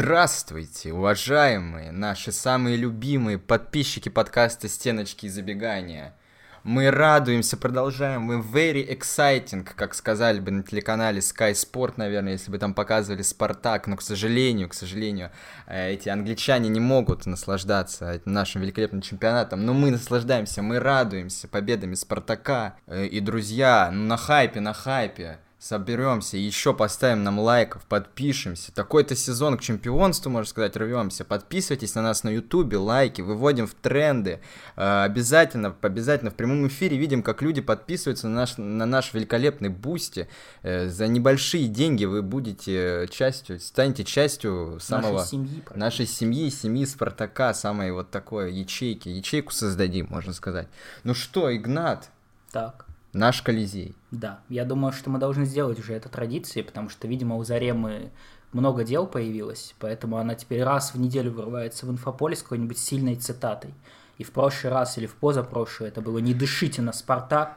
Здравствуйте, уважаемые, наши самые любимые подписчики подкаста «Стеночки и забегания». Мы радуемся, продолжаем, мы very exciting, как сказали бы на телеканале Sky Sport, наверное, если бы там показывали Спартак, но, к сожалению, к сожалению, э, эти англичане не могут наслаждаться нашим великолепным чемпионатом, но мы наслаждаемся, мы радуемся победами Спартака, э, и, друзья, ну, на хайпе, на хайпе, соберемся, еще поставим нам лайков, подпишемся. Такой-то сезон к чемпионству, можно сказать, рвемся. Подписывайтесь на нас на ютубе, лайки, выводим в тренды. Э, обязательно, обязательно в прямом эфире видим, как люди подписываются на наш, на наш великолепный Boosty. Э, за небольшие деньги вы будете частью, станете частью самого... Нашей семьи. Нашей семьи, семьи Спартака, самой вот такой ячейки. Ячейку создадим, можно сказать. Ну что, Игнат? Так. Наш Колизей. Да, я думаю, что мы должны сделать уже это традицией, потому что, видимо, у Заремы много дел появилось, поэтому она теперь раз в неделю вырывается в инфополе с какой-нибудь сильной цитатой. И в прошлый раз или в позапрошлый это было «Не дышите на Спартак»,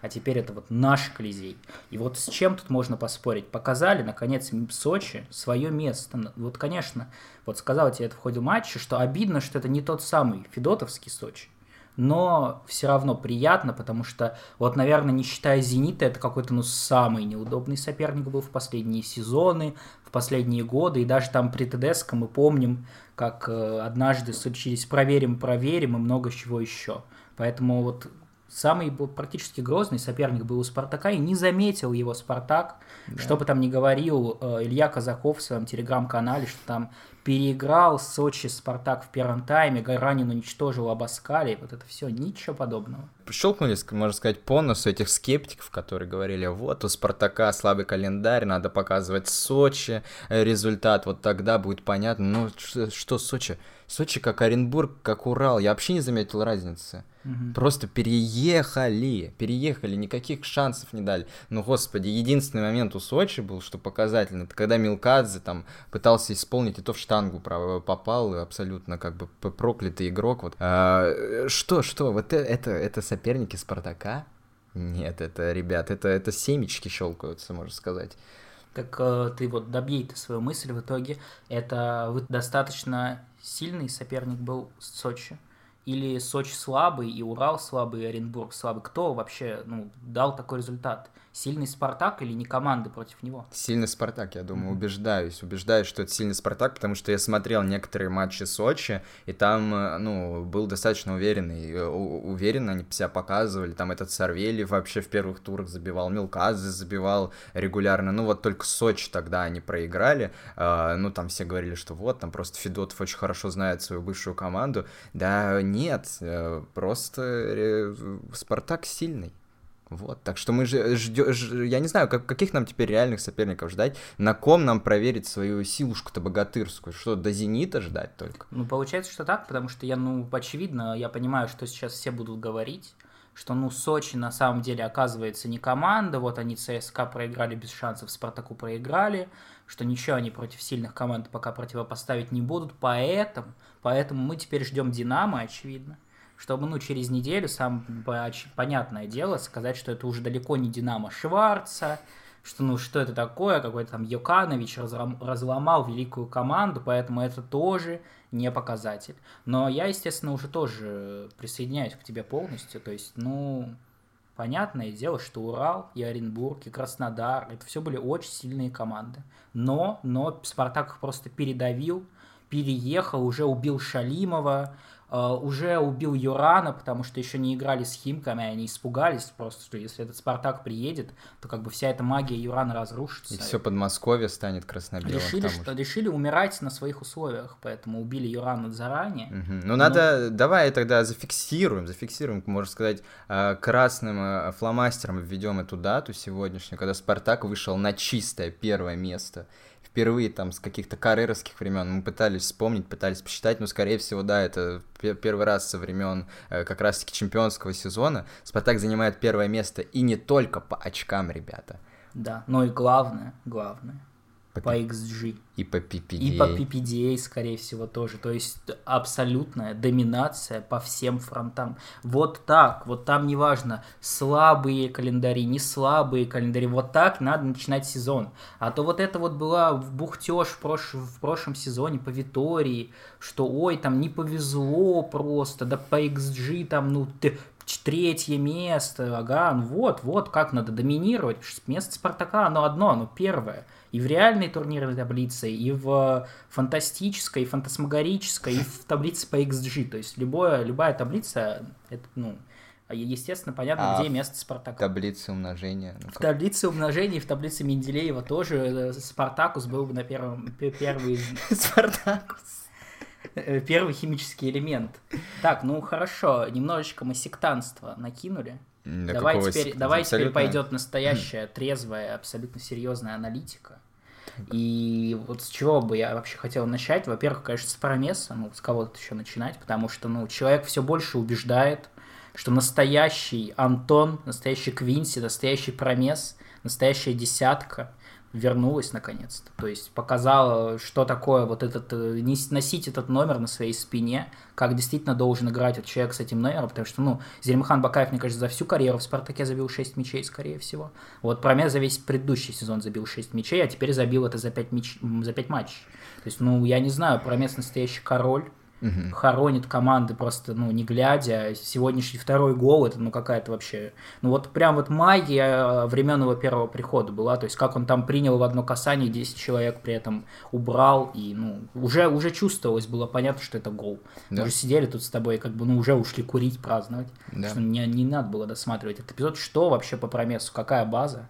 а теперь это вот наш Колизей. И вот с чем тут можно поспорить? Показали, наконец, Сочи свое место. Вот, конечно, вот сказал тебе это в ходе матча, что обидно, что это не тот самый Федотовский Сочи но все равно приятно, потому что, вот, наверное, не считая «Зенита», это какой-то, ну, самый неудобный соперник был в последние сезоны, в последние годы, и даже там при ТДСК мы помним, как э, однажды случились «проверим, проверим» и много чего еще. Поэтому вот самый был практически грозный соперник был у Спартака, и не заметил его Спартак, да. что бы там ни говорил э, Илья Казаков в своем телеграм-канале, что там переиграл Сочи Спартак в первом тайме, Гаранин уничтожил Абаскали, вот это все, ничего подобного. Щелкнули, можно сказать, по носу этих скептиков, которые говорили, вот у Спартака слабый календарь, надо показывать Сочи, э, результат, вот тогда будет понятно, ну что, Сочи? Сочи как Оренбург, как Урал, я вообще не заметил разницы. Угу. Просто переехали, переехали, никаких шансов не дали. Ну, господи, единственный момент у Сочи был, что показательно, это когда Милкадзе там пытался исполнить, и то в штангу попал, абсолютно как бы проклятый игрок. Вот. А, что, что, вот это, это, это соперники Спартака? Нет, это, ребят, это, это семечки щелкаются, можно сказать. Так э, ты вот добей ты свою мысль в итоге. Это достаточно сильный соперник был Сочи или Сочи слабый, и Урал слабый, и Оренбург слабый? Кто вообще ну, дал такой результат? Сильный Спартак или не команды против него? Сильный Спартак, я думаю, mm-hmm. убеждаюсь. Убеждаюсь, что это сильный Спартак, потому что я смотрел некоторые матчи Сочи, и там, э, ну, был достаточно уверенный. Э, уверенно они себя показывали. Там этот Сарвелев вообще в первых турах забивал, Милказы забивал регулярно. Ну, вот только Сочи тогда они проиграли. А, ну, там все говорили, что вот, там просто Федотов очень хорошо знает свою бывшую команду. Да нет, э, просто Спартак сильный. Вот, так что мы же ждем, я не знаю, как, каких нам теперь реальных соперников ждать, на ком нам проверить свою силушку-то богатырскую, что до Зенита ждать только? Ну, получается, что так, потому что я, ну, очевидно, я понимаю, что сейчас все будут говорить, что, ну, Сочи на самом деле оказывается не команда, вот они ЦСКА проиграли без шансов, Спартаку проиграли, что ничего они против сильных команд пока противопоставить не будут, поэтому, поэтому мы теперь ждем Динамо, очевидно, чтобы, ну, через неделю, сам понятное дело, сказать, что это уже далеко не Динамо Шварца, что, ну, что это такое, какой-то там Йоканович разломал великую команду, поэтому это тоже не показатель. Но я, естественно, уже тоже присоединяюсь к тебе полностью, то есть, ну, понятное дело, что Урал и Оренбург и Краснодар, это все были очень сильные команды. Но, но Спартак их просто передавил, переехал, уже убил Шалимова, уже убил Юрана, потому что еще не играли с Химками, они испугались просто, что если этот Спартак приедет, то как бы вся эта магия Юрана разрушится. И все Подмосковье станет красно-белым. Решили, что, решили умирать на своих условиях, поэтому убили Юрана заранее. Угу. Ну, Но... надо, давай тогда зафиксируем, зафиксируем, можно сказать, э, красным э, фломастером введем эту дату сегодняшнюю, когда Спартак вышел на чистое первое место впервые там с каких-то карьеровских времен мы пытались вспомнить, пытались посчитать, но скорее всего, да, это первый раз со времен э, как раз-таки чемпионского сезона. Спартак занимает первое место и не только по очкам, ребята. Да, но и главное, главное, по, по XG. И по PPDA. И по PPDA, скорее всего, тоже. То есть абсолютная доминация по всем фронтам. Вот так, вот там неважно, слабые календари, не слабые календари, вот так надо начинать сезон. А то вот это вот была бухтеж в, прош... в прошлом сезоне по Витории, что ой, там не повезло просто, да по XG там, ну, ты третье место, ага, ну вот, вот как надо доминировать. Место Спартака, оно одно, оно первое и в реальной турнирной таблице, и в фантастической, и фантасмагорической, и в таблице по XG. То есть любое, любая таблица, это, ну, естественно, понятно, а где место Спартака. В таблице умножения. Ну, в таблице умножения и в таблице Менделеева тоже э, Спартакус был бы на первом, первый... Спартакус. Э, первый химический элемент. Так, ну хорошо, немножечко мы сектанство накинули. Да давай теперь, давай теперь пойдет настоящая, трезвая, абсолютно серьезная аналитика. И вот с чего бы я вообще хотел начать? Во-первых, конечно, с Промеса, ну, с кого-то еще начинать, потому что, ну, человек все больше убеждает, что настоящий Антон, настоящий Квинси, настоящий Промес, настоящая десятка — вернулась наконец-то. То есть показала, что такое вот этот, э, носить этот номер на своей спине, как действительно должен играть вот человек с этим номером, потому что, ну, Зелимхан Бакаев, мне кажется, за всю карьеру в «Спартаке» забил 6 мячей, скорее всего. Вот про меня за весь предыдущий сезон забил 6 мячей, а теперь забил это за 5, мяч... за 5 матчей. То есть, ну, я не знаю, Промес настоящий король, угу. хоронит команды просто, ну, не глядя. Сегодняшний второй гол, это, ну, какая-то вообще... Ну, вот прям вот магия э, времен его первого прихода была, то есть как он там принял в одно касание, 10 человек при этом убрал, и, ну, уже, уже чувствовалось, было понятно, что это гол. Да. Мы уже сидели тут с тобой, как бы, ну, уже ушли курить, праздновать. Да. Что не, не надо было досматривать этот эпизод. Что вообще по промесу? Какая база?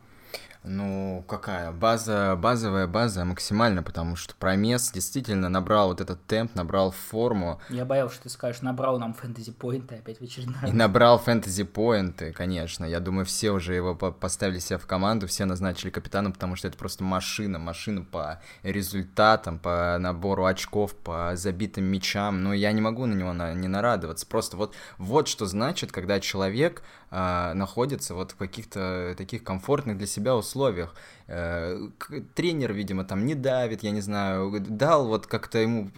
Ну, какая? База, базовая база максимально, потому что Промес действительно набрал вот этот темп, набрал форму. Я боялся, что ты скажешь, набрал нам фэнтези-поинты опять в очередной И набрал фэнтези-поинты, конечно. Я думаю, все уже его поставили себя в команду, все назначили капитаном, потому что это просто машина, машина по результатам, по набору очков, по забитым мячам. Но я не могу на него на, не нарадоваться. Просто вот, вот что значит, когда человек а, находится вот в каких-то таких комфортных для себя условиях. Э, тренер, видимо, там не давит, я не знаю, дал вот как-то ему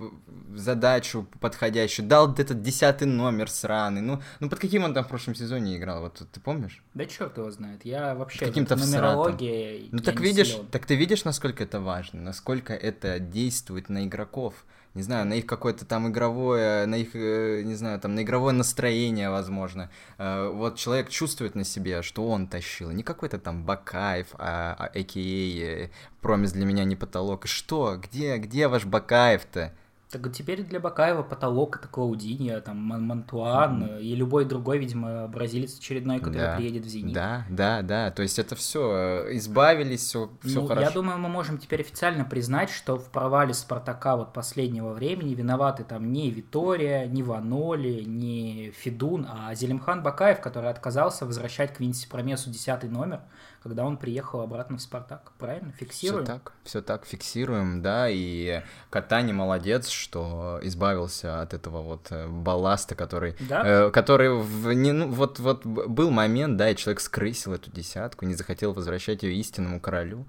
задачу подходящую, дал этот десятый номер сраный. Ну, ну под каким он там в прошлом сезоне играл, вот ты помнишь? Да черт его знает, я вообще каким-то нумерология. Ну так видишь, силен. так ты видишь, насколько это важно, насколько это действует на игроков не знаю, на их какое-то там игровое, на их, э, не знаю, там на игровое настроение, возможно. Э, вот человек чувствует на себе, что он тащил, не какой-то там Бакаев, а, а а.к.а. Промис для меня не потолок. И что? Где, где ваш Бакаев-то? Так теперь для Бакаева потолок это Клаудиньо, там Мантуан mm-hmm. и любой другой, видимо, бразилец очередной, который да, приедет в Зенит. Да, да, да. То есть это все э, избавились, все, все ну, хорошо. Я думаю, мы можем теперь официально признать, что в провале Спартака вот последнего времени виноваты там не Витория, не Ваноли, не Федун, а Зелимхан Бакаев, который отказался возвращать Квинси Промесу десятый номер когда он приехал обратно в Спартак. Правильно? Фиксируем? Все так, все так, фиксируем, да, и Катани молодец, что избавился от этого вот э, балласта, который, да? э, который в, не, ну, вот, вот был момент, да, и человек скрысил эту десятку, не захотел возвращать ее истинному королю.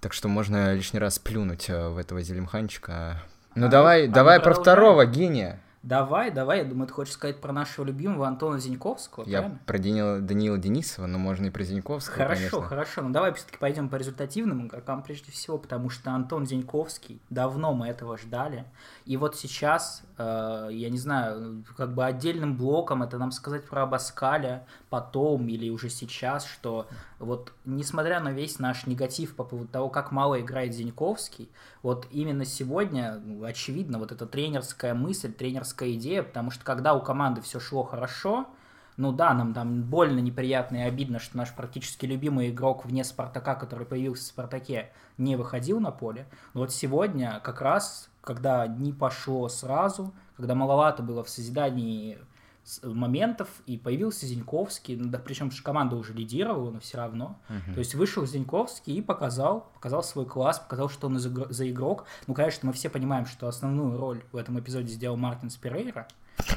Так что можно лишний раз плюнуть э, в этого Зелимханчика. Ну а, давай, а давай про второго гения. Давай, давай, я думаю, ты хочешь сказать про нашего любимого Антона Зиньковского, Я правильно? про Данила, Данила Денисова, но можно и про Зиньковского, Хорошо, конечно. хорошо, ну давай все-таки пойдем по результативным игрокам прежде всего, потому что Антон Зиньковский, давно мы этого ждали, и вот сейчас, э, я не знаю, как бы отдельным блоком это нам сказать про Абаскаля потом или уже сейчас, что вот несмотря на весь наш негатив по поводу того, как мало играет Зиньковский, вот именно сегодня, ну, очевидно, вот эта тренерская мысль, тренерская идея, потому что когда у команды все шло хорошо, ну да, нам там больно, неприятно и обидно, что наш практически любимый игрок вне Спартака, который появился в Спартаке, не выходил на поле. Но вот сегодня как раз, когда не пошло сразу, когда маловато было в созидании моментов, и появился Зиньковский, ну, да, причем команда уже лидировала, но все равно. Uh-huh. То есть вышел Зиньковский и показал, показал свой класс, показал, что он за игрок. Ну, конечно, мы все понимаем, что основную роль в этом эпизоде сделал Мартин Спирейра,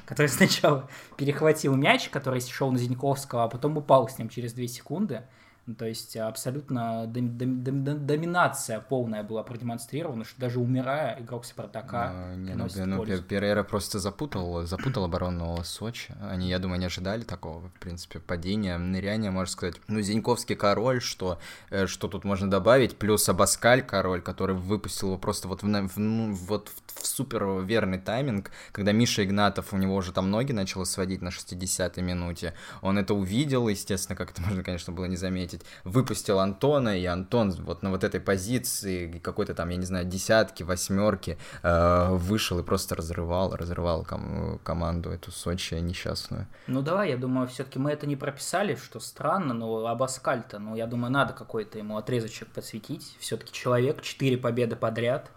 который сначала перехватил мяч, который шел на Зиньковского, а потом упал с ним через 2 секунды. Ну, то есть абсолютно дом, дом, дом, доминация полная была продемонстрирована, что даже умирая, игрок Спартака ну, не, ну, ну, Перейра просто запутал, запутал оборону Сочи. Они, я думаю, не ожидали такого, в принципе, падения, ныряния, можно сказать. Ну, Зиньковский король, что, э, что тут можно добавить, плюс Абаскаль король, который выпустил его просто вот в, в, ну, вот в, в супер верный тайминг, когда Миша Игнатов, у него уже там ноги начало сводить на 60-й минуте. Он это увидел, естественно, как это можно, конечно, было не заметить заметить, выпустил Антона, и Антон вот на вот этой позиции какой-то там, я не знаю, десятки, восьмерки э, вышел и просто разрывал, разрывал ком- команду эту Сочи несчастную. Ну давай, я думаю, все-таки мы это не прописали, что странно, но Абаскаль-то, ну я думаю, надо какой-то ему отрезочек подсветить. Все-таки человек, четыре победы подряд,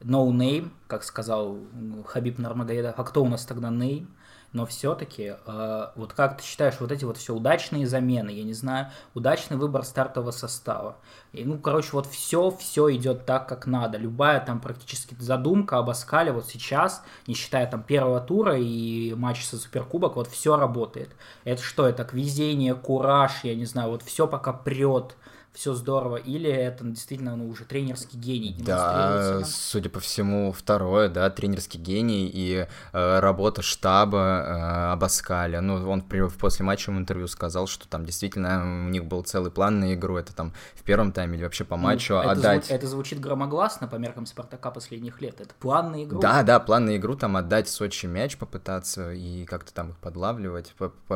no name, как сказал Хабиб Нармагомедов, а кто у нас тогда name? Но все-таки, э, вот как ты считаешь, вот эти вот все удачные замены, я не знаю, удачный выбор стартового состава, и, ну, короче, вот все, все идет так, как надо, любая там практически задумка об Аскале вот сейчас, не считая там первого тура и матча со Суперкубок, вот все работает. Это что, это везение, кураж, я не знаю, вот все пока прет, все здорово, или это действительно ну, уже тренерский гений Да, судя по всему, второе, да, тренерский гений и э, работа штаба э, Абаскаля. Ну, он в, в после матча интервью сказал, что там действительно у них был целый план на игру, это там в первом тайме или вообще по ну, матчу ну, отдать... Это, это звучит громогласно по меркам Спартака последних лет, это план на игру. Да, да, план на игру, там отдать Сочи мяч, попытаться и как-то там их подлавливать.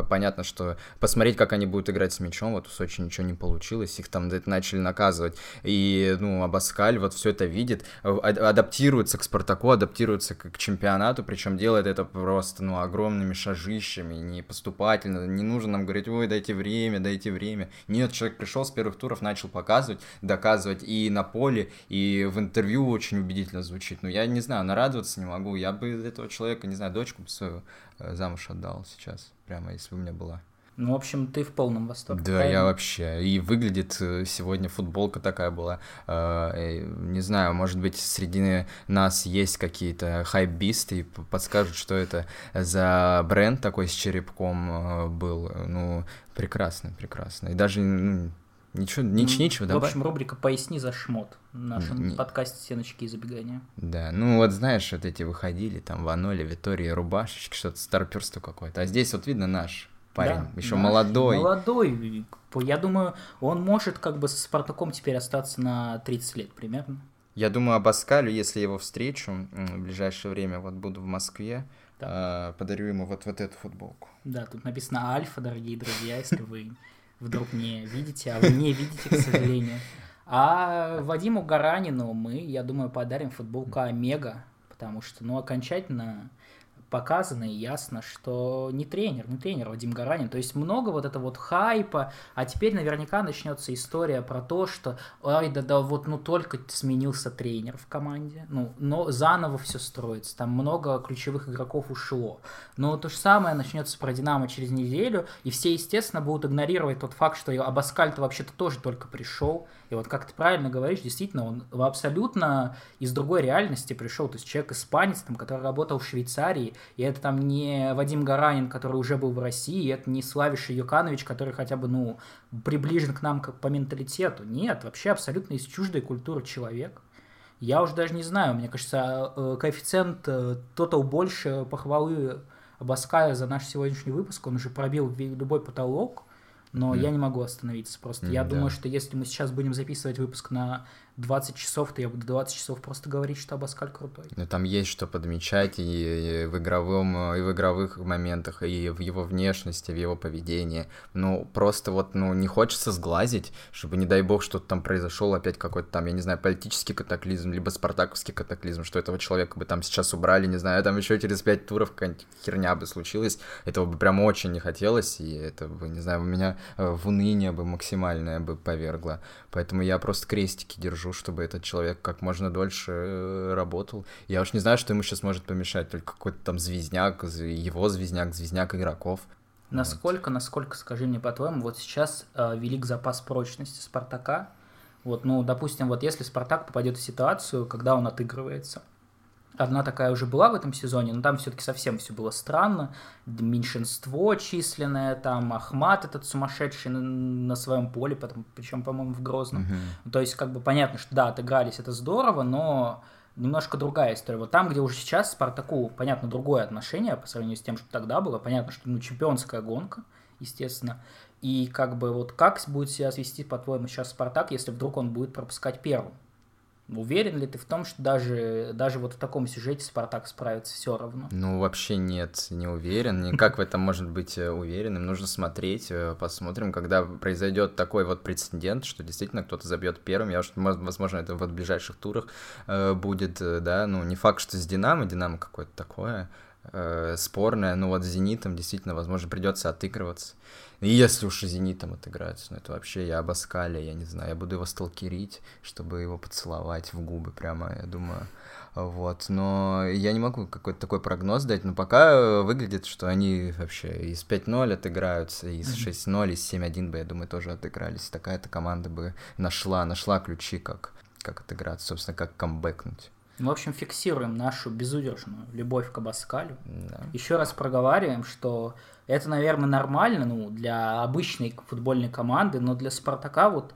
Понятно, что посмотреть, как они будут играть с мячом, вот у Сочи ничего не получилось, их там там начали наказывать. И, ну, Абаскаль вот все это видит, адаптируется к Спартаку, адаптируется к, чемпионату, причем делает это просто, ну, огромными шажищами, не поступательно, не нужно нам говорить, ой, дайте время, дайте время. Нет, человек пришел с первых туров, начал показывать, доказывать и на поле, и в интервью очень убедительно звучит. Ну, я не знаю, нарадоваться не могу, я бы этого человека, не знаю, дочку бы свою э, замуж отдал сейчас, прямо если бы у меня была. Ну, в общем, ты в полном восторге. Да, правильно? я вообще. И выглядит э, сегодня футболка такая была. Э, не знаю, может быть, среди нас есть какие-то хайбисты и подскажут, что это за бренд такой с черепком э, был. Ну, прекрасно, прекрасно. И даже ну, Ничего, нич, нечего добавить. В общем, рубрика «Поясни за шмот» в нашем не, подкасте «Стеночки и забегания». Да, ну вот знаешь, вот эти выходили, там, Ваноли, Витория, рубашечки, что-то старперство какое-то. А здесь вот видно наш парень, да, еще молодой. Молодой. Я думаю, он может как бы со Спартаком теперь остаться на 30 лет примерно. Я думаю, об Аскалю, если его встречу в ближайшее время, вот буду в Москве, да. э, подарю ему вот, вот эту футболку. Да, тут написано Альфа, дорогие друзья, если вы вдруг не видите, а вы не видите, к сожалению. А Вадиму Гаранину мы, я думаю, подарим футболку Омега, потому что, ну, окончательно показано и ясно, что не тренер, не тренер Вадим Гаранин. То есть много вот этого вот хайпа, а теперь наверняка начнется история про то, что ой, да, да, вот ну только сменился тренер в команде, ну, но заново все строится, там много ключевых игроков ушло. Но то же самое начнется про Динамо через неделю, и все, естественно, будут игнорировать тот факт, что Абаскаль-то вообще-то тоже только пришел, и вот как ты правильно говоришь, действительно, он абсолютно из другой реальности пришел. То есть человек испанец, там, который работал в Швейцарии, и это там не Вадим Гаранин, который уже был в России, и это не Славиш Юканович, который хотя бы, ну, приближен к нам как по менталитету. Нет, вообще абсолютно из чуждой культуры человек. Я уже даже не знаю, мне кажется, э, коэффициент э, тотал больше похвалы Абаская за наш сегодняшний выпуск, он уже пробил любой потолок, но mm. я не могу остановиться просто. Mm, я да. думаю, что если мы сейчас будем записывать выпуск на 20 часов, то я буду 20 часов просто говорить, что Абаскаль крутой. Ну, там есть что подмечать и в игровом, и в игровых моментах, и в его внешности, в его поведении. Ну, просто вот, ну, не хочется сглазить, чтобы, не дай бог, что-то там произошел опять какой-то там, я не знаю, политический катаклизм, либо спартаковский катаклизм, что этого человека бы там сейчас убрали, не знаю, там еще через 5 туров какая-нибудь херня бы случилась. Этого бы прям очень не хотелось, и это бы, не знаю, у меня э, в уныние бы максимальное бы повергло. Поэтому я просто крестики держу, чтобы этот человек как можно дольше э, работал. Я уж не знаю, что ему сейчас может помешать, только какой-то там звездняк, его звездняк, звездняк игроков. Насколько, вот. насколько, скажи мне по-твоему, вот сейчас э, велик запас прочности Спартака. Вот, ну, допустим, вот если Спартак попадет в ситуацию, когда он отыгрывается, Одна такая уже была в этом сезоне, но там все-таки совсем все было странно. Меньшинство численное, там Ахмат этот сумасшедший на, на своем поле, потом, причем, по-моему, в Грозном. Мгм. То есть, как бы понятно, что да, отыгрались, это здорово, но немножко другая история. Вот там, где уже сейчас Спартаку, понятно, другое отношение по сравнению с тем, что тогда было. Понятно, что ну, чемпионская гонка, естественно. И как бы вот как будет себя вести, по-твоему, сейчас Спартак, если вдруг он будет пропускать первым? Уверен ли ты в том, что даже, даже вот в таком сюжете Спартак справится все равно? Ну, вообще нет, не уверен. Никак в этом может быть э, уверенным. Нужно смотреть, э, посмотрим, когда произойдет такой вот прецедент, что действительно кто-то забьет первым. Я уж, возможно, это в ближайших турах э, будет, да. Ну, не факт, что с Динамо, Динамо какое-то такое спорное, но вот с Зенитом действительно, возможно, придется отыгрываться. И если уж Зенитом отыграются, ну это вообще я об Аскале, я не знаю, я буду его сталкерить, чтобы его поцеловать в губы прямо, я думаю. Вот, но я не могу какой-то такой прогноз дать, но пока э, выглядит, что они вообще из 5-0 отыграются, из 6-0, из 7-1 бы, я думаю, тоже отыгрались. Такая-то команда бы нашла, нашла ключи, как, как отыграться, собственно, как камбэкнуть. В общем, фиксируем нашу безудержную любовь к Абаскалю. Да. Еще раз проговариваем, что это, наверное, нормально ну, для обычной футбольной команды, но для Спартака вот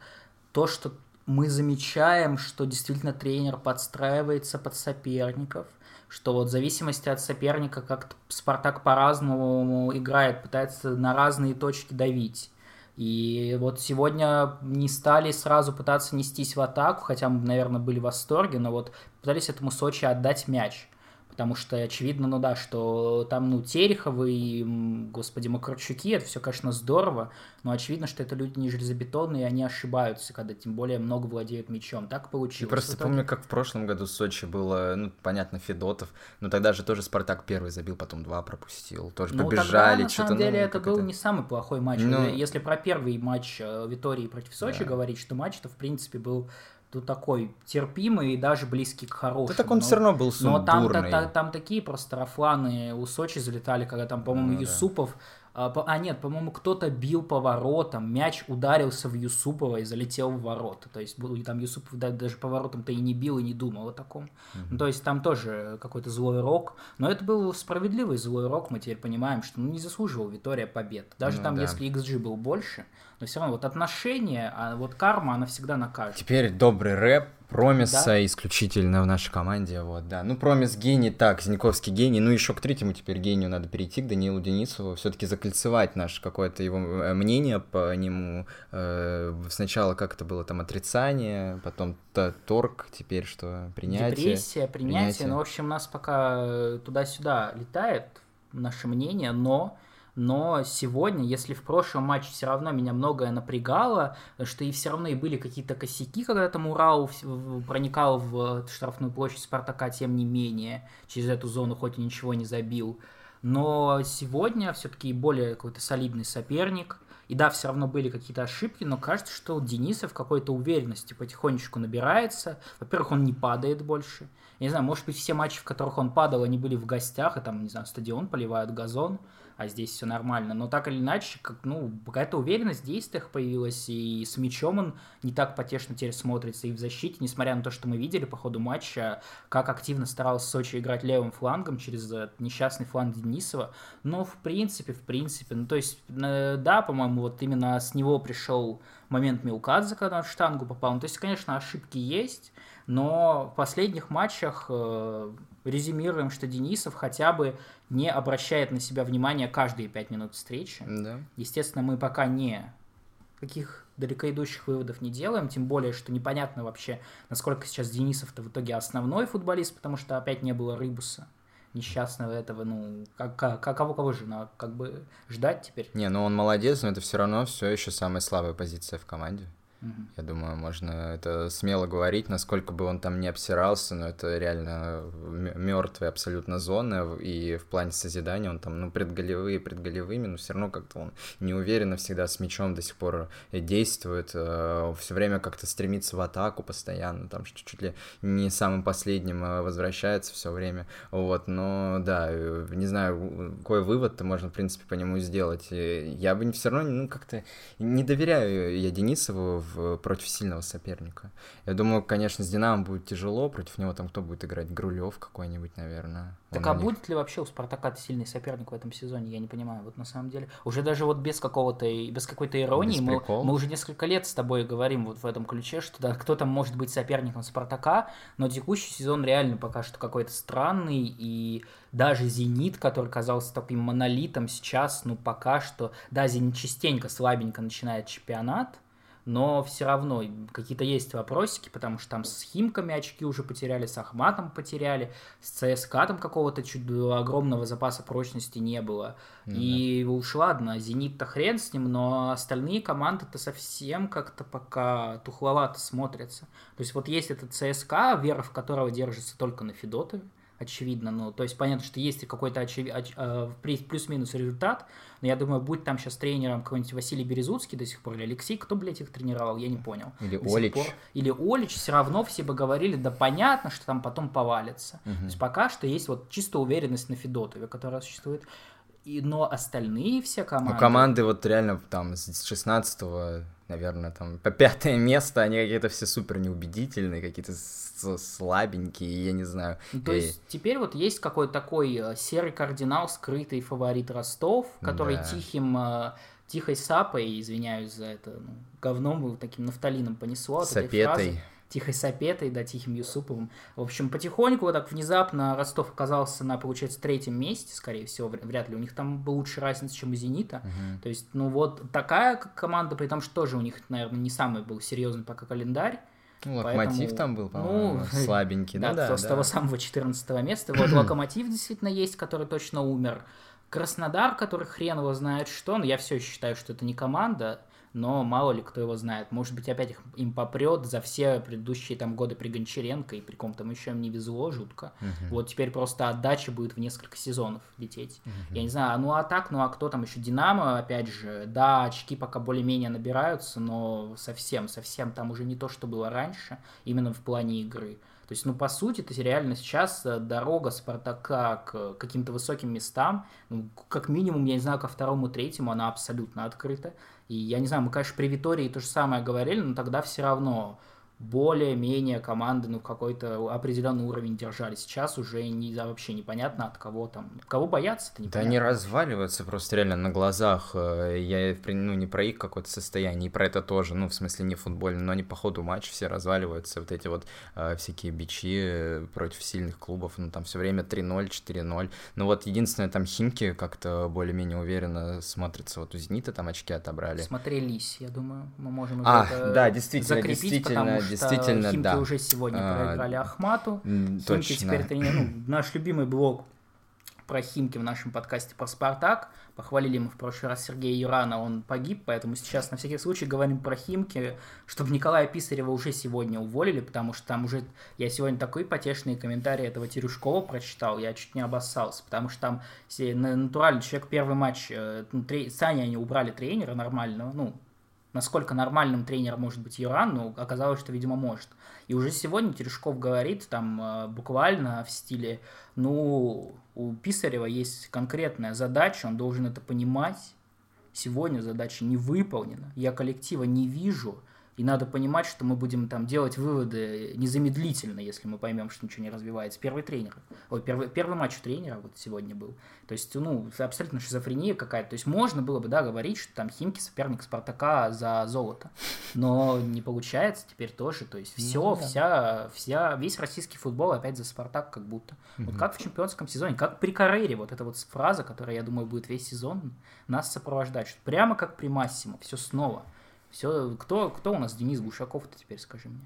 то, что мы замечаем, что действительно тренер подстраивается под соперников, что вот в зависимости от соперника как-то Спартак по-разному играет, пытается на разные точки давить. И вот сегодня не стали сразу пытаться нестись в атаку, хотя мы, наверное, были в восторге, но вот пытались этому Сочи отдать мяч. Потому что очевидно, ну да, что там, ну, Тереховы и, господи, Макарчуки, это все, конечно, здорово, но очевидно, что это люди не железобетонные, и они ошибаются, когда тем более много владеют мячом. Так Я получилось. просто В итоге- помню, как в прошлом году в Сочи было, ну, понятно, Федотов, но тогда же тоже Спартак первый забил, потом два пропустил, тоже Ну, тогда, побежали, на что-то, самом деле, ну, это был не самый плохой матч. Ну- Если про первый матч э, Витории против Сочи Да. говорить, что матч-то, в принципе, был ну, такой терпимый и даже близкий к хорошему. Да так он Но- все равно был Но там, сумбурный. та- та- там такие просто рафланы у Сочи залетали, когда там, по-моему, Ну да. Юсупов... А, по- а, нет, по-моему, кто-то бил по воротам, мяч ударился в Юсупова и залетел в ворота. То есть и там Юсупов да- даже по воротам-то и не бил, и не думал о таком. Ну, то есть там тоже какой-то злой рок. Но это был справедливый злой рок, мы теперь понимаем, что ну, не заслуживал Витория побед. Даже Ну там, да. если XG был больше, но все равно вот отношения, а вот карма, она всегда накажет. Теперь добрый рэп, Промиса Да. исключительно в нашей команде, вот, да. Ну, Промис гений, так, Зиньковский гений, ну, еще к третьему теперь гению надо перейти, к Даниилу Денисову, все-таки закольцевать наше какое-то его э, мнение по нему. Э, Сначала как это было там отрицание, потом торг, теперь что, принятие. Депрессия, принятие. принятие. Ну, в общем, нас пока э, туда-сюда летает наше мнение, но но сегодня, если в прошлом матче все равно меня многое напрягало, что и все равно и были какие-то косяки, когда там Урал проникал в штрафную площадь Спартака, тем не менее, через эту зону хоть и ничего не забил. Но сегодня все-таки более какой-то солидный соперник. И да, все равно были какие-то ошибки, но кажется, что Денисов какой-то уверенности потихонечку набирается. Во-первых, он не падает больше. Я не знаю, может быть, все матчи, в которых он падал, они были в гостях, и там, не знаю, стадион поливают газон, а здесь все нормально. Но так или иначе, как, ну, какая-то уверенность в действиях появилась, и с мячом он не так потешно теперь смотрится, и в защите, несмотря на то, что мы видели по ходу матча, как активно старался Сочи играть левым флангом через несчастный фланг Денисова. Но, в принципе, в принципе, ну, то есть, э, да, по-моему, вот именно с него пришел момент Милкадзе, когда он в штангу попал. Ну, то есть, конечно, ошибки есть, но в последних матчах э, резюмируем, что Денисов хотя бы не обращает на себя внимания каждые пять минут встречи. Да. Естественно, мы пока не каких далеко идущих выводов не делаем, тем более, что непонятно вообще, насколько сейчас Денисов-то в итоге основной футболист, потому что опять не было Рыбуса несчастного этого, ну, как, как, кого, кого же, ну, как бы ждать теперь? Не, ну он молодец, но это все равно все еще самая слабая позиция в команде. Я думаю, можно это смело говорить, насколько бы он там не обсирался, но это реально мертвая абсолютно зона, и в плане созидания он там, ну, предголевые предголевыми, но все равно как-то он неуверенно всегда с мячом до сих пор действует, все время как-то стремится в атаку постоянно, там чуть ли не самым последним э, возвращается все время, вот, но да, э, не знаю, какой вывод-то можно, в принципе, по нему сделать. Э, Я бы все равно, ну, как-то не доверяю я Денисову в, против сильного соперника. Я думаю, конечно, с Динамо будет тяжело, против него там кто будет играть? Грулев какой-нибудь, наверное. Так Он а будет ли вообще у Спартака сильный соперник в этом сезоне? Я не понимаю, вот на самом деле. Уже даже вот без какого-то, без какой-то иронии, мы, мы уже несколько лет с тобой говорим вот в этом ключе, что да, кто там может быть соперником Спартака, но текущий сезон реально пока что какой-то странный, и даже Зенит, который казался таким монолитом сейчас, ну пока что, да, Зенит частенько слабенько начинает чемпионат, но все равно какие-то есть вопросики, потому что там с Химками очки уже потеряли, с Ахматом потеряли, с ЦСКА там какого-то чуть огромного запаса прочности не было. Mm-hmm. И уж ладно, Зенит-то хрен с ним, но остальные команды-то совсем как-то пока тухловато смотрятся. То есть вот есть этот ЦСКА, вера в которого держится только на Федотове, очевидно. Ну, то есть понятно, что есть какой-то очев... оч... Э, плюс-минус результат, но я думаю, будь там сейчас тренером какой-нибудь Василий Березуцкий до сих пор, или Алексей, кто, блядь, их тренировал, я не понял. Или Олич. Пор... Или Олич, все равно все бы говорили, да понятно, что там потом повалится. Угу. То есть пока что есть вот чисто уверенность на Федотове, которая существует. И, но остальные все команды... Ну, команды вот реально там с 16 наверное, там по пятое место, они какие-то все супер неубедительные, какие-то слабенькие, я не знаю. Ну, то и... есть теперь вот есть какой-то такой э, серый кардинал, скрытый фаворит Ростов, который да. тихим э, тихой сапой, извиняюсь за это, ну, говном таким нафталином понесло. Сапетой тихой Сапетой, да, Тихим Юсуповым. В общем, потихоньку вот так внезапно Ростов оказался на, получается, третьем месте, скорее всего, вряд ли. У них там была лучше разница, чем у Зенита. Uh-huh. То есть, ну вот такая команда, при том, что тоже у них, наверное, не самый был серьезный пока календарь. Ну, Локомотив Поэтому, там был, по-моему, ну, слабенький, да, да, да, с того самого 14 места. Вот Локомотив действительно есть, который точно умер. Краснодар, который хрен его знает что, но я все еще считаю, что это не команда но мало ли кто его знает. Может быть, опять их, им попрет за все предыдущие там годы при Гончаренко и при ком там еще им не везло жутко. Uh-huh. Вот теперь просто отдача будет в несколько сезонов лететь. Uh-huh. Я не знаю, ну а так, ну а кто там еще? Динамо, опять же, да, очки пока более-менее набираются, но совсем, совсем там уже не то, что было раньше, именно в плане игры. То есть, ну, по сути, это реально сейчас э, дорога Спартака к каким-то высоким местам, ну, как минимум, я не знаю, ко второму, третьему, она абсолютно открыта. И я не знаю, мы, конечно, при Витории то же самое говорили, но тогда все равно более-менее команды ну, какой-то определенный уровень держали. Сейчас уже не, вообще непонятно, от кого там. Кого бояться это непонятно. Да они разваливаются просто реально на глазах. Э, я ну, не про их какое-то состояние, и про это тоже. Ну, в смысле, не футбольно, но они по ходу матча все разваливаются. Вот эти вот э, всякие бичи э, против сильных клубов. Ну, там все время 3-0, 4-0. Ну, вот единственное, там Химки как-то более-менее уверенно смотрятся. Вот у Зенита там очки отобрали. Смотрелись, я думаю, мы можем а, да, действительно, закрепить, действительно, действительно, Химки да. уже сегодня а, проиграли Ахмату. Химки теперь тренер, ну, наш любимый блог про Химки в нашем подкасте про Спартак. Похвалили мы в прошлый раз Сергея Юрана, он погиб, поэтому сейчас на всякий случай говорим про Химки, чтобы Николая Писарева уже сегодня уволили, потому что там уже... Я сегодня такой потешные комментарии этого Терюшкова прочитал, я чуть не обоссался, потому что там натуральный человек первый матч, э, ну, Саня они убрали тренера нормального, ну, насколько нормальным тренером может быть Юран, ну, оказалось, что, видимо, может. И уже сегодня Терешков говорит там э, буквально в стиле, ну, у Писарева есть конкретная задача, он должен это понимать. Сегодня задача не выполнена, я коллектива не вижу, и надо понимать, что мы будем там делать выводы незамедлительно, если мы поймем, что ничего не развивается. Первый тренер, ой, первый, первый матч у тренера вот сегодня был. То есть, ну, абсолютно шизофрения какая-то. То есть можно было бы, да, говорить, что там Химки соперник Спартака за золото. Но не получается теперь тоже. То есть все, ну, да. вся, вся, весь российский футбол опять за Спартак как будто. Угу. Вот как в чемпионском сезоне, как при Карере, вот эта вот фраза, которая, я думаю, будет весь сезон нас сопровождать. Что прямо как при Массимо, все снова. Все, кто, кто у нас Денис Гушаков-то теперь, скажи мне?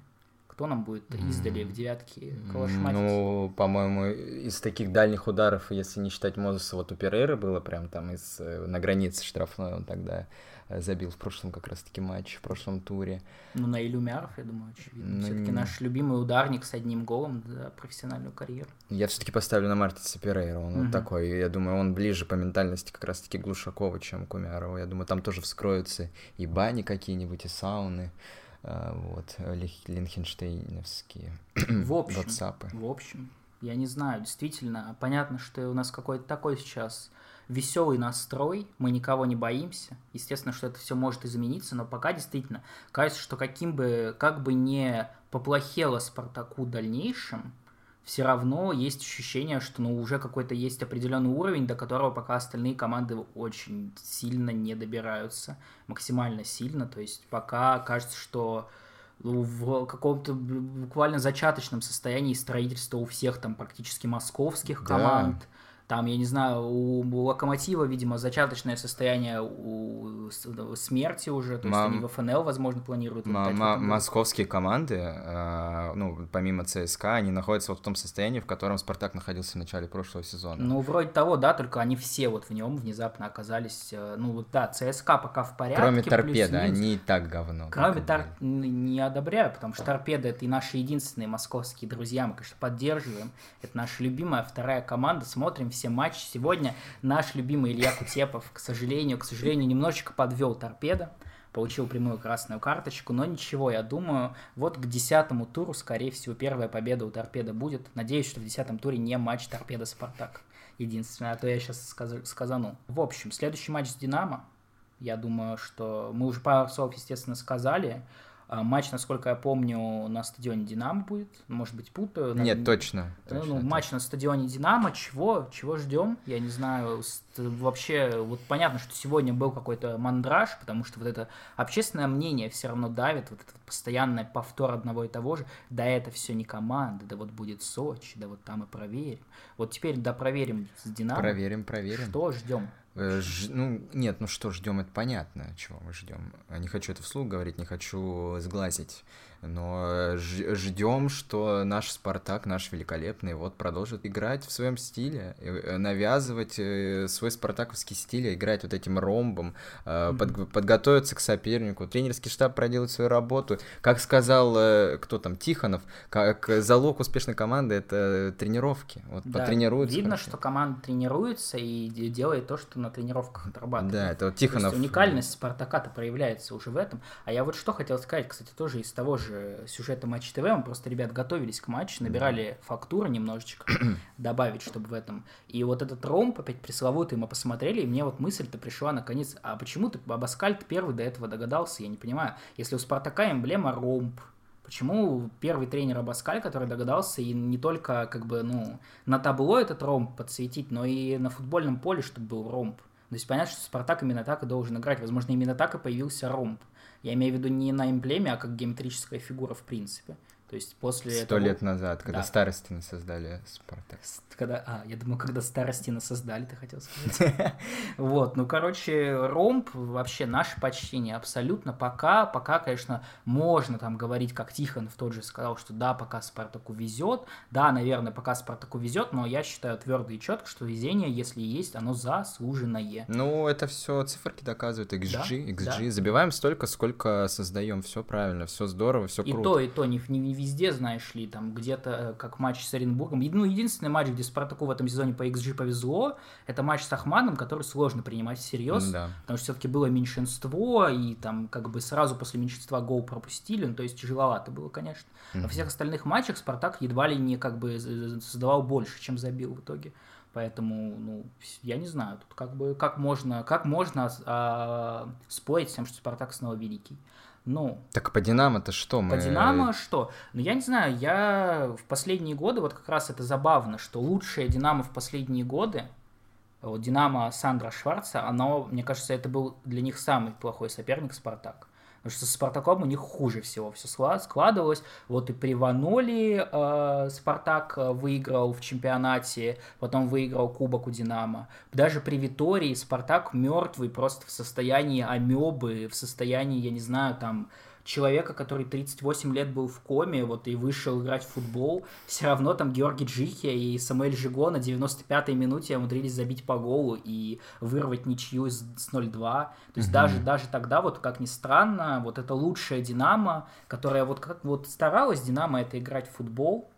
Кто нам будет издали в девятке калашматить? Ну, по-моему, из таких дальних ударов, если не считать Мозеса, вот у Перейра было прям там из, э, на границе штрафной он тогда Э, забил в прошлом как раз-таки матче, в прошлом туре. Ну, на Илюмяров, я думаю, очевидно. Ну, все-таки наш любимый ударник с одним голом за профессиональную карьеру. Я все-таки поставлю на Мартиса Перейра. Он угу. вот такой, я думаю, он ближе по ментальности как раз-таки Глушакова, чем к Умярову. Я думаю, там тоже вскроются и бани какие-нибудь, и сауны. Э, вот, линхенштейновские в общем, в общем, я не знаю, действительно, понятно, что у нас какой-то такой сейчас веселый настрой, мы никого не боимся. Естественно, что это все может измениться, но пока действительно кажется, что каким бы, как бы не поплохело Спартаку в дальнейшем, все равно есть ощущение, что ну, уже какой-то есть определенный уровень, до которого пока остальные команды очень сильно не добираются, максимально сильно. То есть пока кажется, что ну, в каком-то буквально зачаточном состоянии строительства у всех там практически московских команд. Да там, я не знаю, у, у Локомотива, видимо, зачаточное состояние у, у смерти уже, то есть Мам... они в ФНЛ, возможно, планируют. М- м- московские команды, э, ну, помимо ЦСКА, они находятся вот в том состоянии, в котором Спартак находился в начале прошлого сезона. Ну, вроде того, да, только они все вот в нем внезапно оказались, э, ну, да, ЦСКА пока в порядке. Кроме торпеда, они и так говно. Кроме тор... не одобряю, потому что торпеда это и наши единственные московские друзья, мы, конечно, поддерживаем. Это наша любимая вторая команда, смотрим все матчи. Сегодня наш любимый Илья Кутепов, к сожалению, к сожалению, немножечко подвел торпеда получил прямую красную карточку, но ничего, я думаю, вот к десятому туру, скорее всего, первая победа у Торпеда будет. Надеюсь, что в десятом туре не матч Торпеда-Спартак. Единственное, а то я сейчас сказ... сказану. В общем, следующий матч с Динамо. Я думаю, что мы уже пару слов, естественно, сказали. А, матч, насколько я помню, на стадионе Динамо будет. Может быть, путаю. Нет, на... точно. Ну, точно матч точно. на стадионе Динамо. Чего? Чего ждем? Я не знаю. Вообще, вот понятно, что сегодня был какой-то мандраж, потому что вот это общественное мнение все равно давит, вот этот постоянный повтор одного и того же. Да это все не команда, да вот будет Сочи, да вот там и проверим. Вот теперь да проверим с Динамо. Проверим, проверим. Что ждем? Э, ж, ну, нет, ну что ждем, это понятно, чего мы ждем. Не хочу это вслух говорить, не хочу сглазить но ждем, что наш Спартак, наш великолепный, вот продолжит играть в своем стиле, э, навязывать э, свой спартаковский стиль, играть вот этим ромбом, mm-hmm. под, подготовиться к сопернику. Тренерский штаб проделать свою работу. Как сказал кто там, Тихонов, как залог успешной команды это тренировки. Вот да, потренируются. Видно, хорошо. что команда тренируется и делает то, что на тренировках отрабатывает. Да, это вот Тихонов. То есть уникальность Спартака-то проявляется уже в этом. А я вот что хотел сказать, кстати, тоже из того же же сюжета Матч ТВ, мы просто ребят готовились к матчу, набирали фактуры немножечко, добавить, чтобы в этом. И вот этот ромб, опять пресловутый, мы посмотрели, и мне вот мысль-то пришла наконец, а почему ты Абаскальт первый до этого догадался, я не понимаю. Если у Спартака эмблема ромб, Почему первый тренер Абаскаль, который догадался и не только как бы, ну, на табло этот ромб подсветить, но и на футбольном поле, чтобы был ромб. То есть понятно, что Спартак именно так и должен играть. Возможно, именно так и появился ромб. Я имею в виду не на эмблеме, а как геометрическая фигура в принципе. То есть после Сто того... лет назад, когда да. Старостины создали Спартак. Когда... А, я думаю, когда Старостина создали, ты хотел сказать. Вот, ну, короче, ромб, вообще наше почтение абсолютно. Пока, пока, конечно, можно там говорить, как Тихонов тот же сказал, что да, пока Спартаку везет. Да, наверное, пока Спартаку везет, но я считаю твердо и четко, что везение, если есть, оно заслуженное. Ну, это все циферки доказывают. XG, XG. Забиваем столько, сколько создаем. Все правильно, все здорово, все круто. И то, и то, не, не везде, знаешь ли, там где-то, э, как матч с Оренбургом. Ну, единственный матч, где Спартаку в этом сезоне по XG повезло, это матч с Ахманом, который сложно принимать всерьез, да. потому что все-таки было меньшинство, и там как бы сразу после меньшинства гол пропустили, ну, то есть тяжеловато было, конечно. Mm-hmm. Во всех остальных матчах Спартак едва ли не как бы создавал больше, чем забил в итоге. Поэтому, ну, я не знаю, тут как бы как можно, как можно а, спорить с тем, что Спартак снова великий. Ну. Так по Динамо-то что? Мы... По Динамо что? Ну, я не знаю, я в последние годы, вот как раз это забавно, что лучшее Динамо в последние годы, вот Динамо Сандра Шварца, оно, мне кажется, это был для них самый плохой соперник Спартак. Потому что с Спартаком у них хуже всего все складывалось. Вот и при Ваноли э, Спартак э, выиграл в чемпионате, потом выиграл Кубок у Динамо. Даже при Витории Спартак мертвый, просто в состоянии амебы, в состоянии, я не знаю, там человека, который 38 лет был в коме, вот и вышел играть в футбол, все равно там Георгий Джихи и Самуэль Жиго на 95-й минуте умудрились забить по голу и вырвать ничью с 0-2. То есть угу. даже, даже тогда, вот как ни странно, вот это лучшая Динамо, которая вот как вот старалась Динамо это играть в футбол,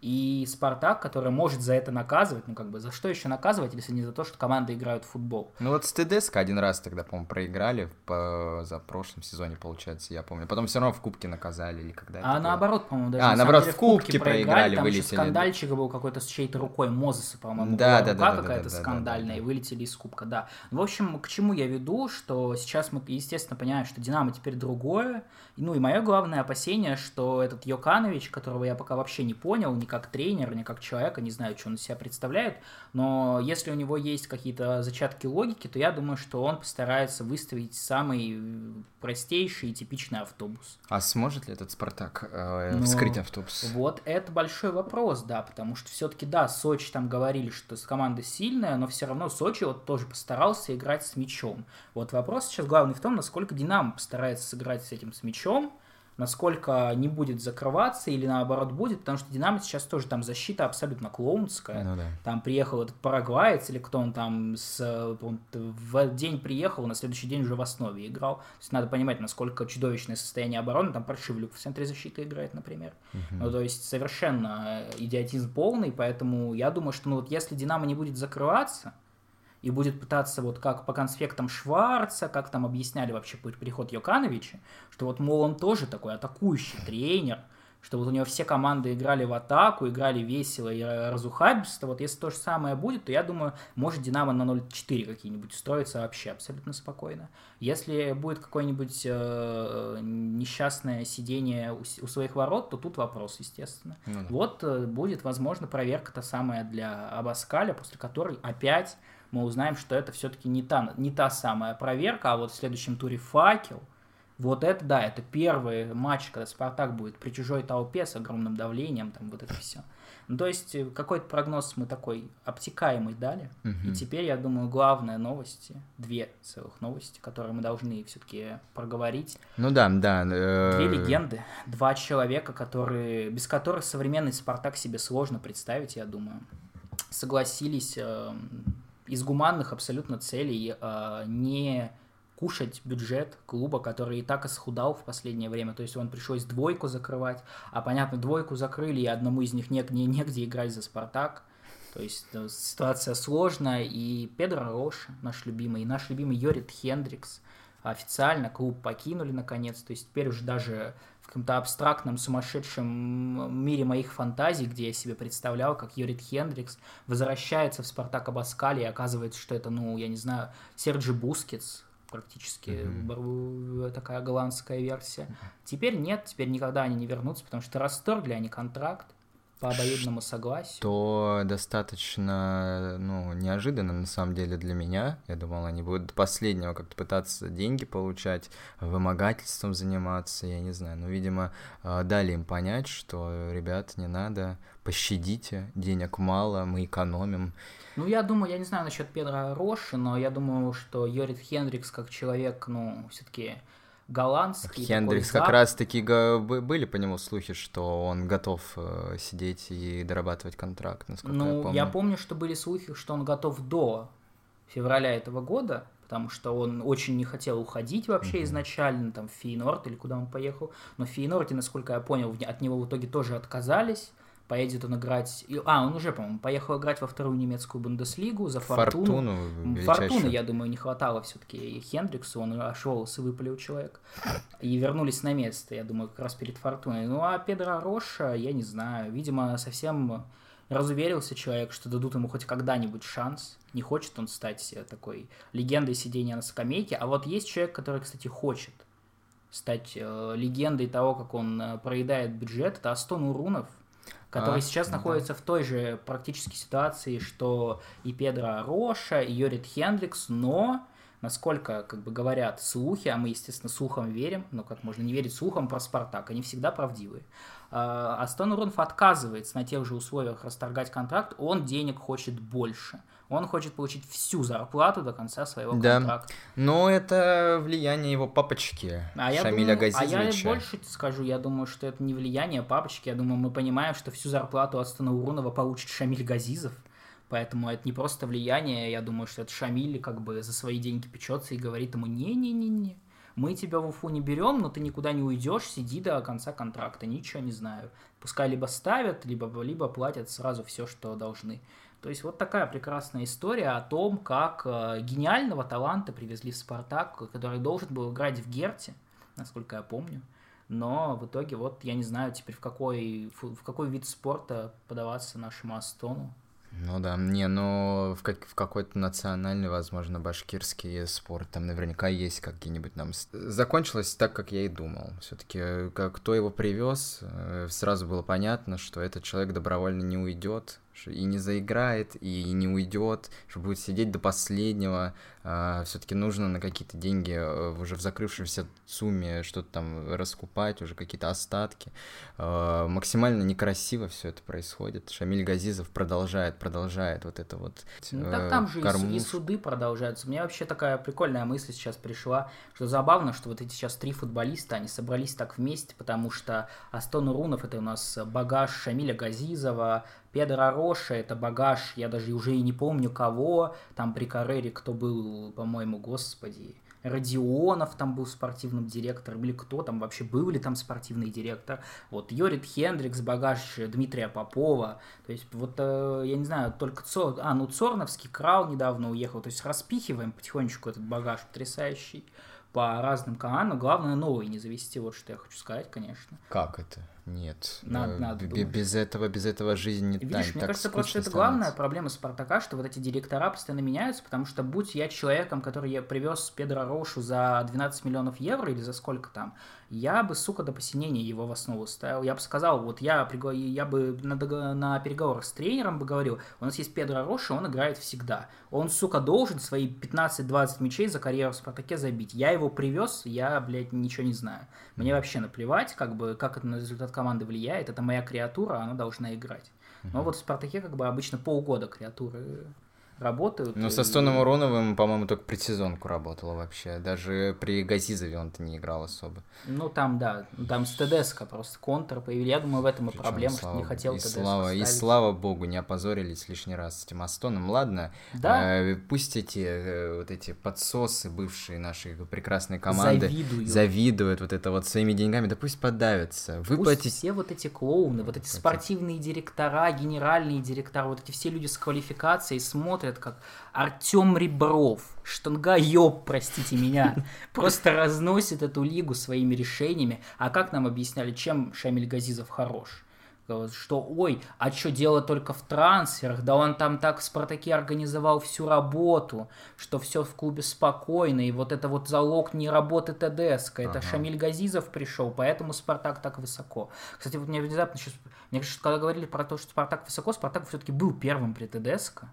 и Спартак, который может за это наказывать, ну как бы за что еще наказывать, если не за то, что команды играют в футбол. Ну вот с ТДСК один раз тогда, по-моему, проиграли по... за прошлом сезоне, получается, я помню. Потом все равно в Кубке наказали или когда А наоборот, по-моему, даже А, на наоборот, деле в Кубке проиграли, проиграли, там вылетели. скандальчик был какой-то с чьей-то рукой, Мозеса, по-моему, Да, да, рука да, да, какая-то да, да, скандальная, да, да. и вылетели из Кубка, да. В общем, к чему я веду, что сейчас мы, естественно, понимаем, что Динамо теперь другое, ну и мое главное опасение, что этот Йоканович, которого я пока вообще не понял, ни как тренер, ни как человека, не знаю, что он из себя представляет, но если у него есть какие-то зачатки логики, то я думаю, что он постарается выставить самый простейший и типичный автобус. А сможет ли этот Спартак э, Ну, вскрыть автобус? Вот это большой вопрос, да, потому что все-таки, да, Сочи там говорили, что команда сильная, но все равно Сочи вот тоже постарался играть с мячом. Вот вопрос сейчас главный в том, насколько Динамо постарается сыграть с этим с мячом, насколько не будет закрываться или наоборот будет, потому что Динамо сейчас тоже там защита абсолютно клоунская. Ну да. Там приехал этот парагваец или кто он там с, он в день приехал, на следующий день уже в основе играл. То есть надо понимать, насколько чудовищное состояние обороны. Там Паршивлюк в центре защиты играет, например. Ну, то есть совершенно идиотизм полный, поэтому я думаю, что ну, вот если Динамо не будет закрываться и будет пытаться вот как по конспектам Шварца, как там объясняли вообще при- приход Йокановича, что вот, мол, он тоже такой атакующий тренер, что вот у него все команды играли в атаку, играли весело и разухабисто. Вот если то же самое будет, то я думаю, может Динамо на 0-4 какие-нибудь устроиться вообще абсолютно спокойно. Если будет какое-нибудь э, несчастное сидение у, у своих ворот, то тут вопрос, естественно. Ну да. Вот э, будет, возможно, проверка та самая для Абаскаля, после которой опять мы узнаем, что это все-таки не та, не та самая проверка, а вот в следующем туре факел. Вот это, да, это первый матч, когда Спартак будет при чужой толпе с огромным давлением, там вот это все. Ну, то есть э, какой-то прогноз мы такой обтекаемый дали. И теперь, я думаю, главная новости, две целых новости, которые мы должны все-таки проговорить. Ну да, да. э, Две легенды, два человека, которые, без которых современный Спартак себе сложно представить, я думаю, согласились э, из гуманных абсолютно целей э, не кушать бюджет клуба, который и так исхудал в последнее время. То есть он пришлось двойку закрывать, а понятно, двойку закрыли, и одному из них не, не, негде играть за Спартак. То есть э, ситуация сложная, и Педро Роша, наш любимый, и наш любимый Йорит Хендрикс, официально клуб покинули наконец, то есть теперь уже даже в каком-то абстрактном, сумасшедшем мире моих фантазий, где я себе представлял, как Йорит Хендрикс возвращается в Спартак Абаскале, и оказывается, что это, ну, я не знаю, Серхио Бускетс, практически бар- такая голландская версия. Теперь нет, теперь никогда они не вернутся, потому что расторгли они контракт по обоюдному согласию. то достаточно, ну, неожиданно на самом деле для меня. Я думал, они будут до последнего как-то пытаться деньги получать, вымогательством заниматься, я не знаю. Но, видимо, э, дали им понять, что, ребят, не надо, пощадите, денег мало, мы экономим. Ну, я думаю, я не знаю насчет Педро Роши, но я думаю, что Йорит Хендрикс как человек, ну, все-таки голландский. Хендрикс такой как раз-таки были по нему слухи, что он готов э, сидеть и дорабатывать контракт, насколько Ну, я помню. что были слухи, что он готов до февраля этого года, потому что он очень не хотел уходить вообще Мгм. изначально, там, в Фейнорд или куда он поехал. Но в Фейнорде, насколько я понял, от него в итоге тоже отказались. Поедет он играть... и- А, он уже, по-моему, поехал играть во вторую немецкую Бундеслигу за Фортуну. Фортуну. Фортуны, я думаю, не хватало все-таки Хендриксу, он аж волосы выпалил человек. И вернулись на место, я думаю, как раз перед Фортуной. Ну, а Педро Роша, я не знаю, видимо, совсем разуверился человек, что дадут ему хоть когда-нибудь шанс. Не хочет он стать э, такой легендой сидения на скамейке. А вот есть человек, который, кстати, хочет стать э, легендой того, как он э, проедает бюджет. Это Астон Урунов, который А, сейчас да. находится в той же практически ситуации, что и Педро Роша, и Йорит Хендрикс, но насколько, как бы говорят слухи, а мы, естественно, слухам верим, но как можно не верить слухам про Спартак, они всегда правдивые. А, Астон Урунов отказывается на тех же условиях расторгать контракт, он денег хочет больше. Он хочет получить всю зарплату до конца своего Да. контракта. Но это влияние его папочки, А я, Шамиля думаю, а я Газизовича. больше скажу, я думаю, что это не влияние папочки, я думаю, мы понимаем, что всю зарплату Астана Урунова получит Шамиль Газизов, поэтому это не просто влияние, я думаю, что это Шамиль как бы за свои деньги печется и говорит ему, не-не-не-не, мы тебя в Уфу не берем, но ты никуда не уйдешь, сиди до конца контракта, ничего не знаю. Пускай либо ставят, либо, либо платят сразу все, что должны. То есть вот такая прекрасная история о том, как э, гениального таланта привезли в «Спартак», который должен был играть в Герте, насколько я помню. Но в итоге вот я не знаю теперь в какой, в какой вид спорта подаваться нашему Астону. Ну да, не, ну в, как, в какой-то национальный, возможно, башкирский спорт, там наверняка есть какие-нибудь нам... Закончилось так, как я и думал. все таки э, кто его привез, э, сразу было понятно, что этот человек добровольно не уйдет, и не заиграет, и не уйдет, что будет сидеть до последнего. А, Все-таки нужно на какие-то деньги э, уже в закрывшемся сумме что-то там раскупать, уже какие-то остатки. А, максимально некрасиво все это происходит. Шамиль Газизов продолжает, продолжает вот это вот. Ну так э, там же кормуш. и суды продолжаются. У меня вообще такая прикольная мысль сейчас пришла, что забавно, что вот эти сейчас три футболиста, они собрались так вместе, потому что Астон Урунов это у нас багаж Шамиля Газизова, Педро Роша, это багаж, я даже уже и не помню кого, там при Каррере кто был, по-моему, господи, Родионов там был спортивным директором, или кто там вообще был ли там спортивный директор. Вот Йорит Хендрикс, багаж Дмитрия Попова. То есть вот, э, я не знаю, только Цор... А, ну Цорновский, Крал недавно уехал. То есть распихиваем потихонечку этот багаж потрясающий по разным командам. Главное, новый не завести, вот что я хочу сказать, конечно. Как это? Нет. Надо, э, надо без этого, без этого жизнь не Видишь, мне кажется, просто это главная проблема Спартака, что вот эти директора постоянно меняются, потому что будь я человеком, который я привез Педро Рошу за 12 миллионов евро или за сколько там, я бы, сука, до посинения его в основу ставил. Я бы сказал, вот я, я бы на, на переговорах с тренером бы говорил, у нас есть Педро Роша, он играет всегда. Он, сука, должен свои 15-20 мячей за карьеру в Спартаке забить. Я его привез, я, блядь, ничего не знаю. Мне вообще наплевать, как бы, как это на результат команды влияет. Это моя креатура, она должна играть. Но вот в Спартаке как бы обычно полгода креатуры работают. Ну, со Стоном Уроновым, по-моему, только предсезонку работала вообще. Даже при Газизове он-то не играл особо. Ну, там, да, там с ТДСК просто контр появились. Я думаю, в этом и Причем, проблема, слава, что не хотел и слава, И слава богу, не опозорились лишний раз с этим Астоном. Ладно, да? э, пусть эти э, вот эти подсосы бывшие нашей прекрасной команды завидуют. завидуют вот это вот своими деньгами, да пусть подавятся. Выплатить... Пусть все вот эти клоуны, вот эти спортивные директора, генеральные директора, вот эти все люди с квалификацией смотрят смотрят, как Артем Ребров, штанга ёб, простите меня, просто разносит эту лигу своими решениями. А как нам объясняли, чем Шамиль Газизов хорош? что, ой, а что дело только в трансферах, да он там так в «Спартаке» организовал всю работу, что все в клубе спокойно, и вот это вот залог не работы ТДСК, это ага. Шамиль Газизов пришел, поэтому «Спартак» так высоко. Кстати, вот мне внезапно сейчас, мне кажется, когда говорили про то, что «Спартак» высоко, «Спартак» все-таки был первым при ТДСК,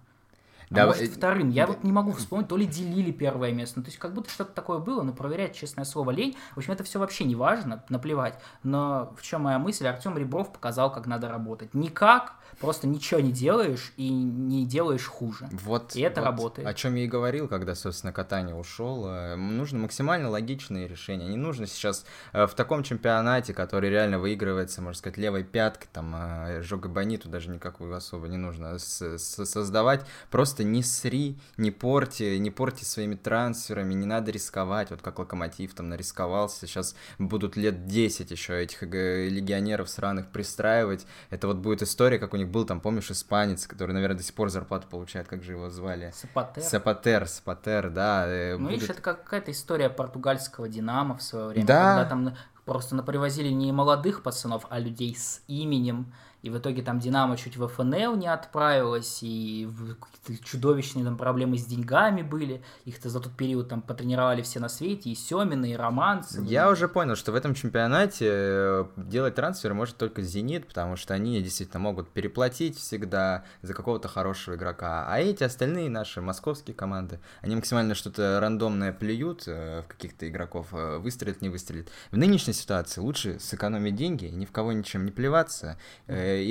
а да, может, э, вторым. Я вот не могу вспомнить, то ли делили первое место. Ну, то есть, как будто что-то такое было, но проверять, честное слово, лень. В общем, это все вообще не важно, наплевать. Но в чем моя мысль? Артем Ребров показал, как надо работать. Никак, просто ничего не делаешь и не делаешь хуже. Вот, и это вот работает. О чем я и говорил, когда, собственно, Катани ушел. Э, нужно максимально логичные решения. Не нужно сейчас э, в таком чемпионате, который реально выигрывается, можно сказать, левой пяткой, там, Жога Бониту даже никакую особо не нужно создавать. Просто просто не сри, не порти, не порти своими трансферами, не надо рисковать, вот как Локомотив там нарисковался, сейчас будут лет 10 еще этих легионеров сраных пристраивать, это вот будет история, как у них был там, помнишь, испанец, который, наверное, до сих пор зарплату получает, как же его звали? Сапатер. Сапатер, Сапатер, да. Э, ну, будет... видишь, это какая-то история португальского Динамо в свое время, да. когда там просто напривозили не молодых пацанов, а людей с именем, и в итоге там Динамо чуть в ФНЛ не отправилась, и какие-то чудовищные там проблемы с деньгами были. Их-то за тот период там потренировали все на свете, и Семины, и Романцев. Я уже понял, что в этом чемпионате э, делать трансфер может только Зенит, потому что они действительно могут переплатить всегда за какого-то хорошего игрока. А эти остальные наши московские команды, они максимально что-то рандомное плюют э, в каких-то игроков, э, выстрелит, не выстрелит. В нынешней ситуации лучше сэкономить деньги, ни в кого ничем не плеваться,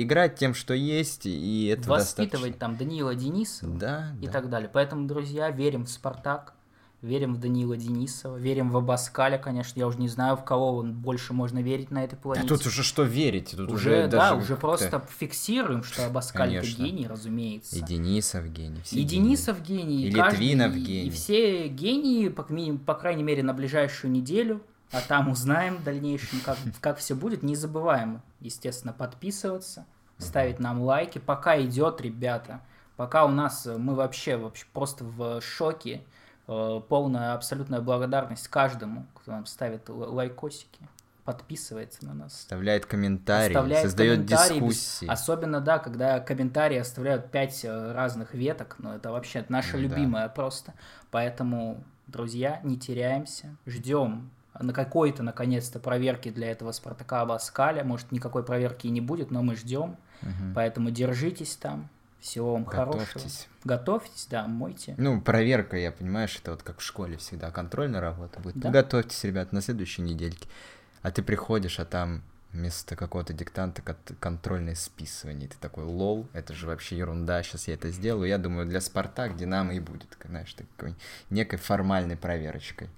играть тем, что есть, и это Воспитывать достаточно. там Даниила Дениса да, и да. так далее. Поэтому, друзья, верим в «Спартак», верим в Даниила Денисова, верим в Абаскаля, конечно, я уже не знаю, в кого он больше можно верить на этой планете. Да тут уже что верить? Тут уже, уже да, уже просто фиксируем, что Абаскаль это гений, разумеется. И Денисов гений. все И гении. Денисов гений, И каждый- Литвинов и- гений. И все гении, по, по крайней мере, на ближайшую неделю, а там узнаем в дальнейшем, как, как все будет. Не забываем, естественно, подписываться, ставить нам лайки. Пока идет, ребята, пока у нас, э, мы вообще, вообще просто в шоке, Э, полная абсолютная благодарность каждому, кто нам ставит лайкосики, подписывается на нас. Оставляет комментарии, Оставляет создает комментарии, дискуссии. Особенно, да, когда комментарии оставляют пять э, разных веток, ну это вообще наша Ну да. любимая просто. Поэтому, друзья, не теряемся, ждем на какой-то, наконец-то, проверки для этого Спартака Абаскаля. Может, никакой проверки и не будет, но мы ждем. Мгм. Поэтому держитесь там. Всего вам хорошего. Готовьтесь. Готовьтесь, да, мойте. Ну, проверка, я понимаю, что это вот как в школе всегда контрольная работа будет. Да. Готовьтесь, ребят, на следующей недельке. А ты приходишь, а там вместо какого-то диктанта кон- контрольное списывание. Ты такой, лол, это же вообще ерунда, сейчас я это сделаю. Я думаю, для Спартак, Динамо и будет, знаешь, такой некой формальной проверочкой.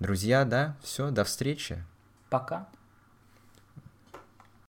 Друзья, да, все, до встречи. Пока.